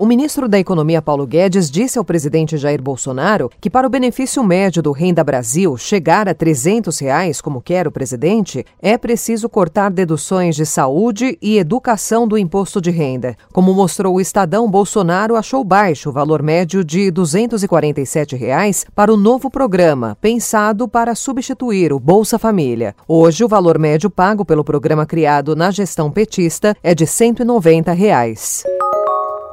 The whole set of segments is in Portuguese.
O ministro da Economia Paulo Guedes disse ao presidente Jair Bolsonaro que para o benefício médio do Renda Brasil chegar a 300 reais, como quer o presidente, é preciso cortar deduções de saúde e educação do imposto de renda. Como mostrou o Estadão, Bolsonaro achou baixo o valor médio de 247 reais para o novo programa, pensado para substituir o Bolsa Família. Hoje, o valor médio pago pelo programa criado na gestão petista é de 190 reais.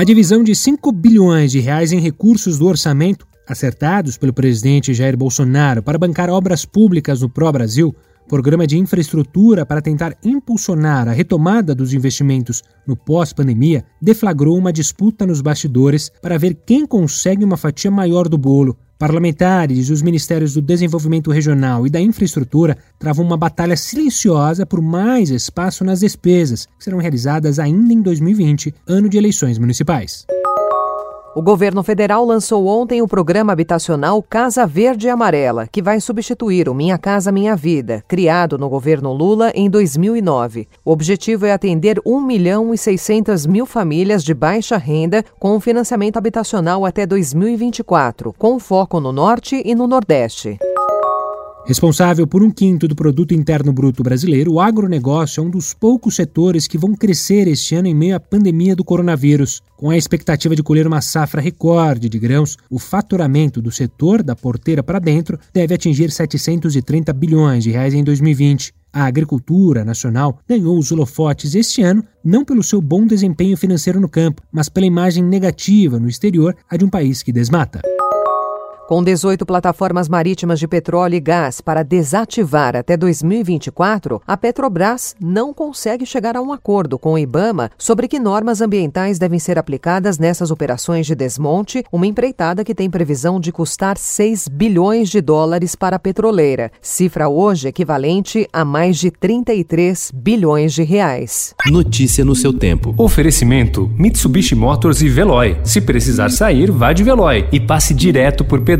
A divisão de 5 bilhões de reais em recursos do orçamento acertados pelo presidente Jair Bolsonaro para bancar obras públicas no Pro Brasil, programa de infraestrutura para tentar impulsionar a retomada dos investimentos no pós-pandemia, deflagrou uma disputa nos bastidores para ver quem consegue uma fatia maior do bolo. Parlamentares e os Ministérios do Desenvolvimento Regional e da Infraestrutura travam uma batalha silenciosa por mais espaço nas despesas, que serão realizadas ainda em 2020, ano de eleições municipais. O governo federal lançou ontem o programa habitacional Casa Verde e Amarela, que vai substituir o Minha Casa Minha Vida, criado no governo Lula em 2009. O objetivo é atender 1 milhão e 600 mil famílias de baixa renda com financiamento habitacional até 2024, com foco no Norte e no Nordeste. Responsável por um quinto do produto interno bruto brasileiro, o agronegócio é um dos poucos setores que vão crescer este ano em meio à pandemia do coronavírus. Com a expectativa de colher uma safra recorde de grãos, o faturamento do setor da porteira para dentro deve atingir 730 bilhões de reais em 2020. A agricultura nacional ganhou os holofotes este ano não pelo seu bom desempenho financeiro no campo, mas pela imagem negativa no exterior a de um país que desmata. Com 18 plataformas marítimas de petróleo e gás para desativar até 2024, a Petrobras não consegue chegar a um acordo com o Ibama sobre que normas ambientais devem ser aplicadas nessas operações de desmonte, uma empreitada que tem previsão de custar 6 bilhões de dólares para a petroleira, cifra hoje equivalente a mais de 33 bilhões de reais. Notícia no seu tempo. Oferecimento: Mitsubishi Motors e Veloy. Se precisar sair, vá de Veloy e passe direto por pedágios